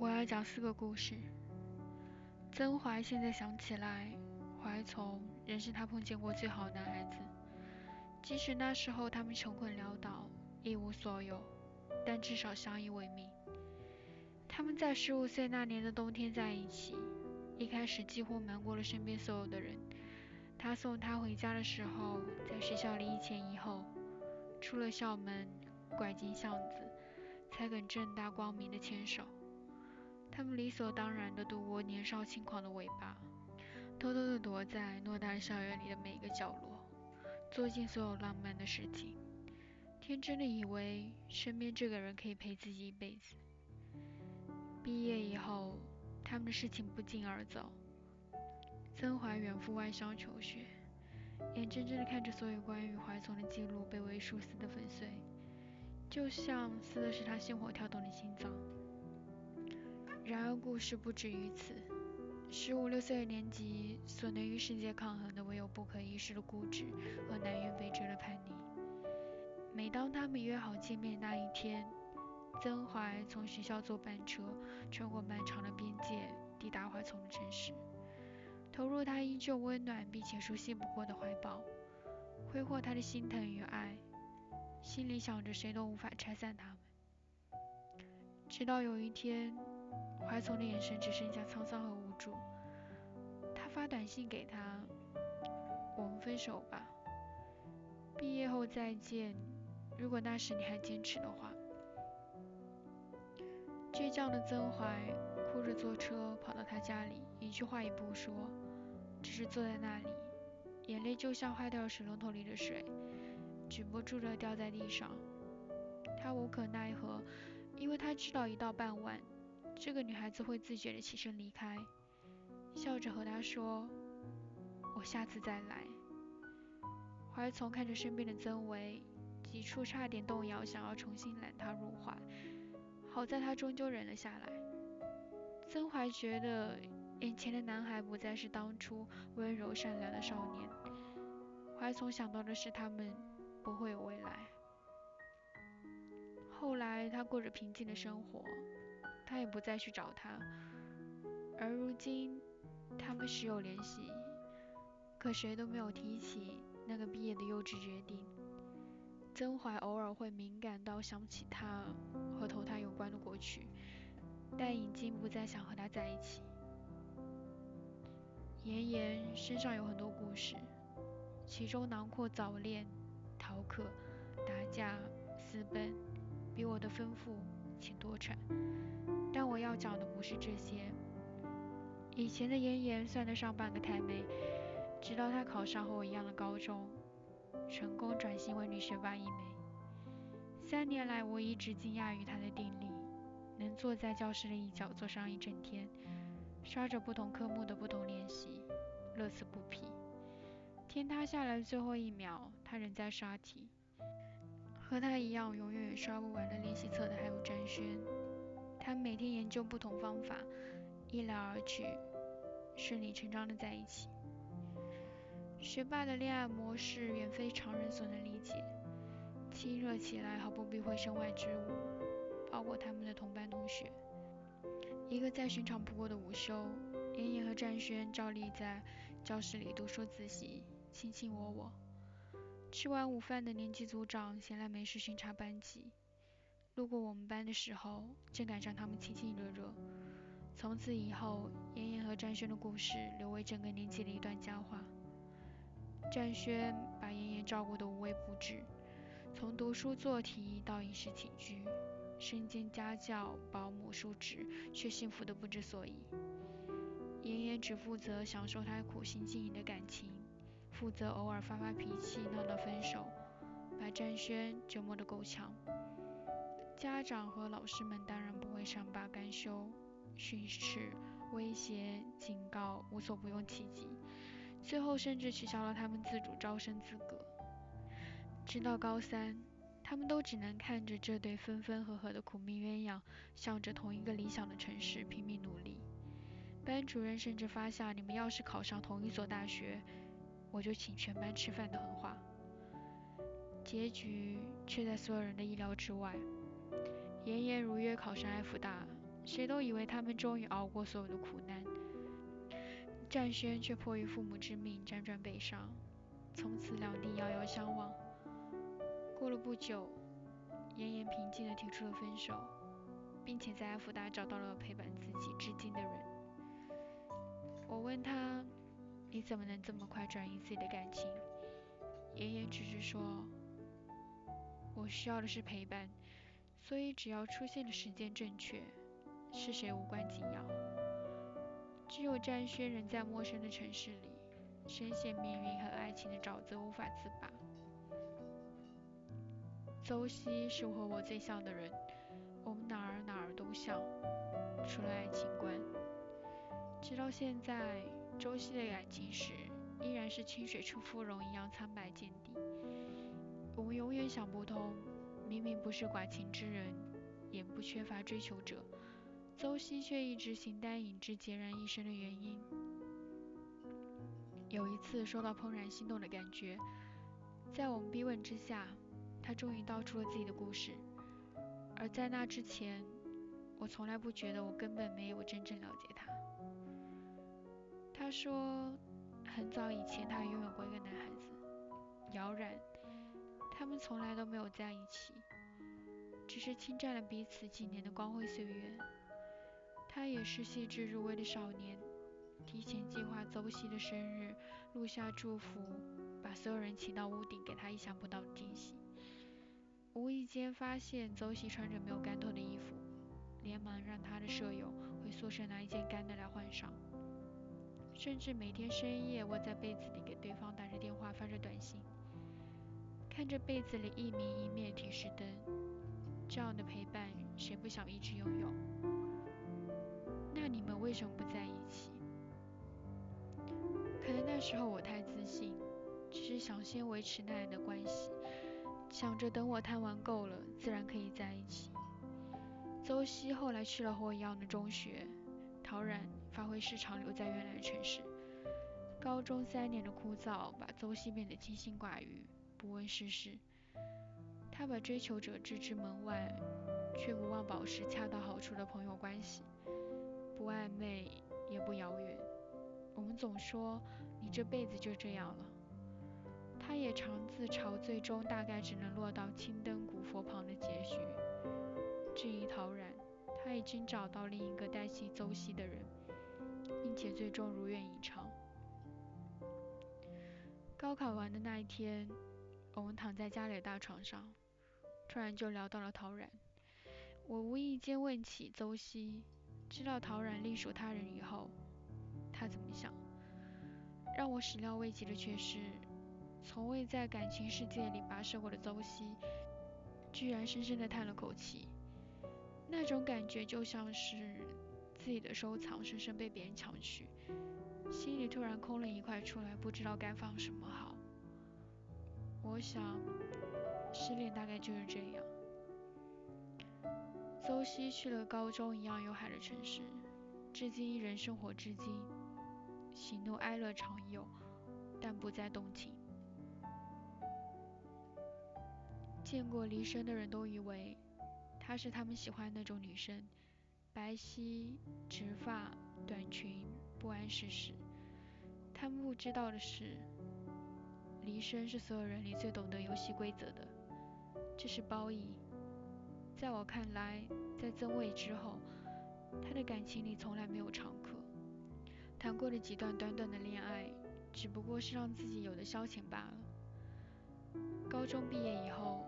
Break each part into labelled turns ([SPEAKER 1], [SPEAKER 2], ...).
[SPEAKER 1] 我要讲四个故事。曾怀现在想起来，怀从仍是他碰见过最好的男孩子。即使那时候他们穷困潦倒，一无所有，但至少相依为命。他们在十五岁那年的冬天在一起，一开始几乎瞒过了身边所有的人。他送她回家的时候，在学校里一前一后，出了校门，拐进巷子，才肯正大光明的牵手。他们理所当然地度过年少轻狂的尾巴，偷偷地躲在偌大校园里的每一个角落，做尽所有浪漫的事情，天真的以为身边这个人可以陪自己一辈子。毕业以后，他们的事情不胫而走。曾怀远赴外乡求学，眼睁睁地看着所有关于怀从的记录被为数撕得粉碎，就像撕的是他鲜活跳动的心脏。然而故事不止于此。十五六岁的年纪，所能与世界抗衡的，唯有不可一世的固执和南辕北辙的叛逆。每当他们约好见面那一天，曾怀从学校坐班车，穿过漫长的边界，抵达怀从的城市。投入他依旧温暖并且熟悉不过的怀抱，挥霍他的心疼与爱，心里想着谁都无法拆散他们。直到有一天，怀从的眼神只剩下沧桑和无助。他发短信给他：“我们分手吧，毕业后再见。如果那时你还坚持的话。”倔强的曾怀哭着坐车跑到他家里，一句话也不说。只是坐在那里，眼泪就像坏掉水龙头里的水，止不住的掉在地上。他无可奈何，因为他知道一到傍晚，这个女孩子会自觉的起身离开，笑着和他说：“我下次再来。”怀从看着身边的曾维，几处差点动摇，想要重新揽他入怀，好在他终究忍了下来。曾怀觉得。眼前的男孩不再是当初温柔善良的少年，怀从想到的是他们不会有未来。后来他过着平静的生活，他也不再去找他。而如今，他们时有联系，可谁都没有提起那个毕业的幼稚决定。曾怀偶尔会敏感到想起他和投胎有关的过去，但已经不再想和他在一起。妍妍身上有很多故事，其中囊括早恋、逃课、打架、私奔，比我的丰富且多产。但我要讲的不是这些。以前的妍妍算得上半个太妹，直到她考上和我一样的高中，成功转型为女学霸一枚。三年来，我一直惊讶于她的定力，能坐在教室的一角坐上一整天。刷着不同科目的不同练习，乐此不疲。天塌下来最后一秒，她仍在刷题。和他一样永远也刷不完的练习册的还有詹轩，他每天研究不同方法，一来而去，顺理成章的在一起。学霸的恋爱模式远非常人所能理解，亲热起来毫不避讳身外之物，包括他们的同班同学。一个再寻常不过的午休，妍妍和战轩照例在教室里读书自习，卿卿我我。吃完午饭的年级组长闲来没事巡查班级，路过我们班的时候，正赶上他们亲亲热热。从此以后，妍妍和战轩的故事留为整个年级的一段佳话。战轩把妍妍照顾得无微不至，从读书做题到饮食起居。身兼家教、保姆、叔侄，却幸福的不知所以。妍妍只负责享受他苦心经营的感情，负责偶尔发发脾气、闹闹分手，把战轩折磨得够呛。家长和老师们当然不会善罢甘休，训斥、威胁、警告无所不用其极，最后甚至取消了他们自主招生资格。直到高三。他们都只能看着这对分分合合的苦命鸳鸯，向着同一个理想的城市拼命努力。班主任甚至发下“你们要是考上同一所大学，我就请全班吃饭”的狠话。结局却在所有人的意料之外，妍妍如约考上爱福大，谁都以为他们终于熬过所有的苦难。战轩却迫于父母之命辗转北上，从此两地遥遥相望。过了不久，妍妍平静地提出了分手，并且在阿福达找到了陪伴自己至今的人。我问他：“你怎么能这么快转移自己的感情？”妍妍只是说：“我需要的是陪伴，所以只要出现的时间正确，是谁无关紧要。只有詹轩仍在陌生的城市里，深陷命运和爱情的沼泽无法自拔。”邹西是和我最像的人，我们哪儿哪儿都像，除了爱情观。直到现在，周西的感情史依然是清水出芙蓉一样苍白见底。我们永远想不通，明明不是寡情之人，也不缺乏追求者，邹西却一直形单影只、孑然一身的原因。有一次收到怦然心动的感觉，在我们逼问之下。他终于道出了自己的故事，而在那之前，我从来不觉得我根本没有真正了解他。他说，很早以前他拥有过一个男孩子，姚然，他们从来都没有在一起，只是侵占了彼此几年的光辉岁月。他也是细致入微的少年，提前计划邹西的生日，录下祝福，把所有人请到屋顶，给他意想不到的惊喜。无意间发现邹喜穿着没有干透的衣服，连忙让他的舍友回宿舍拿一件干的来换上，甚至每天深夜窝在被子里给对方打着电话发着短信，看着被子里一明一灭提示灯，这样的陪伴谁不想一直拥有？那你们为什么不在一起？可能那时候我太自信，只是想先维持那样的关系。想着等我贪玩够了，自然可以在一起。邹西后来去了和我一样的中学，陶然发挥失常留在原来的城市。高中三年的枯燥，把邹西变得清心寡欲，不问世事。他把追求者置之门外，却不忘保持恰到好处的朋友关系，不暧昧也不遥远。我们总说你这辈子就这样了。他也常自嘲，最终大概只能落到青灯古佛旁的结局。至于陶然，他已经找到另一个代替邹西的人，并且最终如愿以偿。高考完的那一天，我们躺在家里的大床上，突然就聊到了陶然。我无意间问起邹西，知道陶然隶属他人以后，他怎么想？让我始料未及的却是。从未在感情世界里跋涉过的邹西，居然深深的叹了口气。那种感觉就像是自己的收藏深深被别人抢去，心里突然空了一块出来，不知道该放什么好。我想，失恋大概就是这样。邹西去了高中一样有海的城市，至今一人生活至今，喜怒哀乐常有，但不再动情。见过离生的人都以为她是他们喜欢那种女生，白皙、直发、短裙，不谙世事。他们不知道的是，黎生是所有人里最懂得游戏规则的，这是褒义。在我看来，在曾卫之后，他的感情里从来没有常客，谈过的几段短短的恋爱，只不过是让自己有的消遣罢了。高中毕业以后。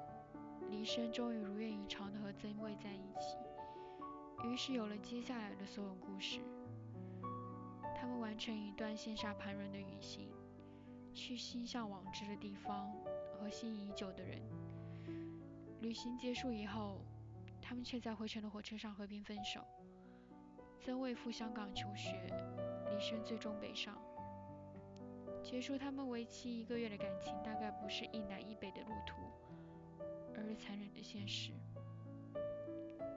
[SPEAKER 1] 黎生终于如愿以偿的和曾卫在一起，于是有了接下来的所有故事。他们完成一段羡煞旁人的旅行，去心向往之的地方，和心仪已久的人。旅行结束以后，他们却在回程的火车上和平分手。曾为赴香港求学，李生最终北上。结束他们为期一个月的感情，大概不是一南一北的路途。而是残忍的现实。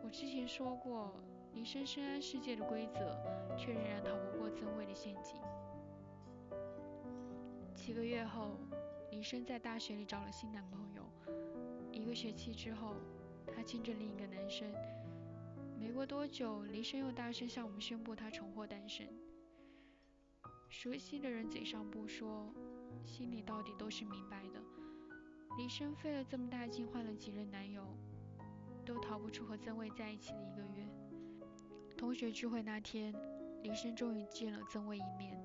[SPEAKER 1] 我之前说过，离生深谙世界的规则，却仍然逃不过曾卫的陷阱。几个月后，林深在大学里找了新男朋友。一个学期之后，他牵着另一个男生，没过多久，黎深又大声向我们宣布他重获单身。熟悉的人嘴上不说，心里到底都是明白的。黎深费了这么大劲换了几任男友，都逃不出和曾卫在一起的一个月。同学聚会那天，林深终于见了曾卫一面。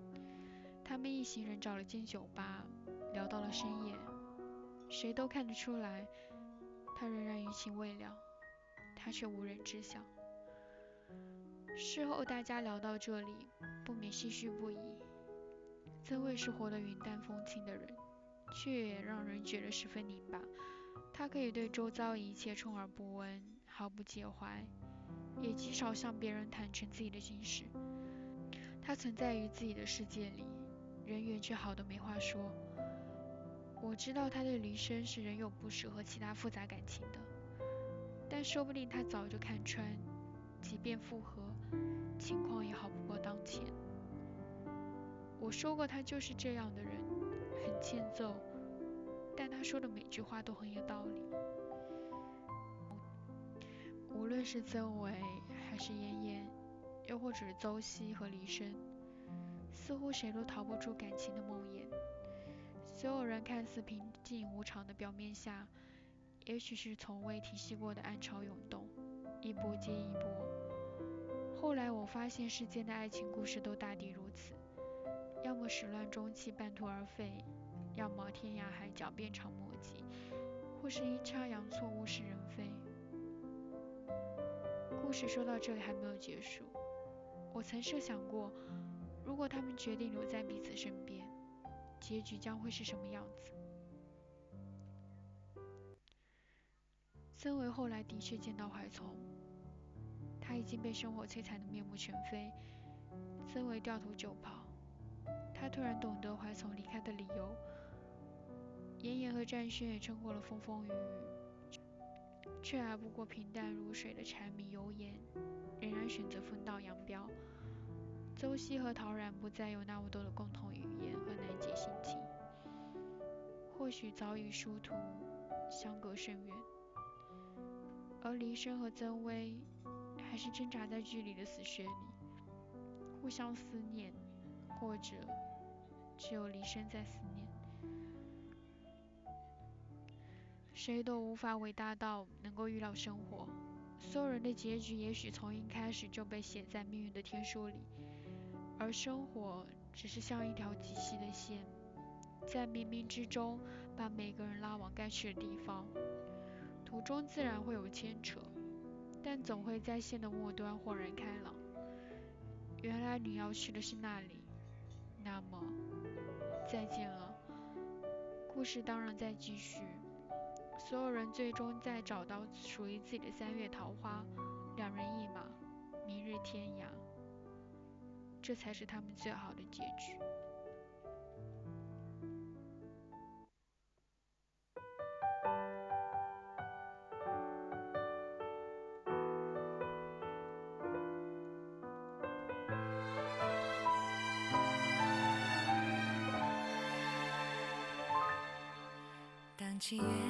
[SPEAKER 1] 他们一行人找了间酒吧，聊到了深夜。谁都看得出来，他仍然余情未了，他却无人知晓。事后大家聊到这里，不免唏嘘不已。曾卫是活得云淡风轻的人，却也让人觉得十分拧巴。他可以对周遭一切充耳不闻，毫不介怀，也极少向别人坦诚自己的心事。他存在于自己的世界里，人缘却好的没话说。我知道他对黎深是仍有不舍和其他复杂感情的，但说不定他早就看穿，即便复合，情况也好不过当前。我说过他就是这样的人，很欠揍，但他说的每句话都很有道理。无论是曾伟，还是妍妍，又或者是邹西和黎生，似乎谁都逃不出感情的梦魇。所有人看似平静无常的表面下，也许是从未停息过的暗潮涌动，一波接一波。后来我发现世间的爱情故事都大抵如此。要么始乱终弃，半途而废；要么天涯海角，鞭长莫及；或是阴差阳错，物是人非。故事说到这里还没有结束。我曾设想过，如果他们决定留在彼此身边，结局将会是什么样子？曾维后来的确见到怀从，他已经被生活摧残的面目全非。曾维掉头就跑。他突然懂得怀从离开的理由。妍妍和战轩也撑过了风风雨雨，却挨不过平淡如水的柴米油盐，仍然选择分道扬镳。邹西和陶然不再有那么多的共同语言和难解心情，或许早已殊途，相隔甚远。而黎生和曾薇还是挣扎在距离的死穴里，互相思念，或者。只有黎生在思念，谁都无法伟大到能够预料生活。所有人的结局也许从一开始就被写在命运的天书里，而生活只是像一条极细的线，在冥冥之中把每个人拉往该去的地方。途中自然会有牵扯，但总会在线的末端豁然开朗。原来你要去的是那里，那么。再见了，故事当然在继续。所有人最终在找到属于自己的三月桃花，两人一马，明日天涯，这才是他们最好的结局。
[SPEAKER 2] 七月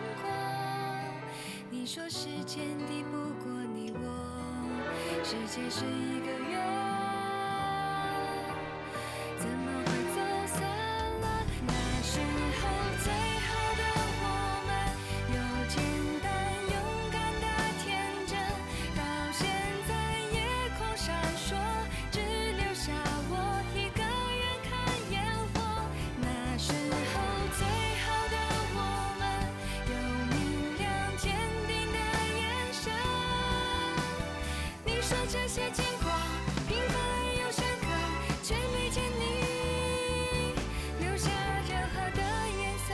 [SPEAKER 2] 你说时间抵不过你我，世界是一个些牵挂，平凡又深刻，却没见你留下任何的颜色。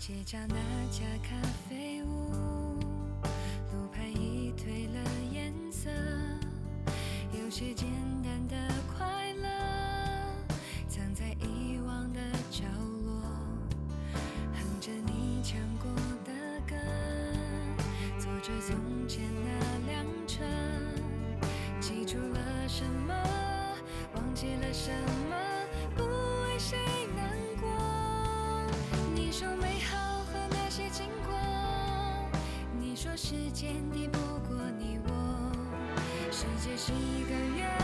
[SPEAKER 2] 街角那家咖啡。些简单的快乐，藏在遗忘的角落，哼着你唱过的歌，做着从前的。界是一个圆。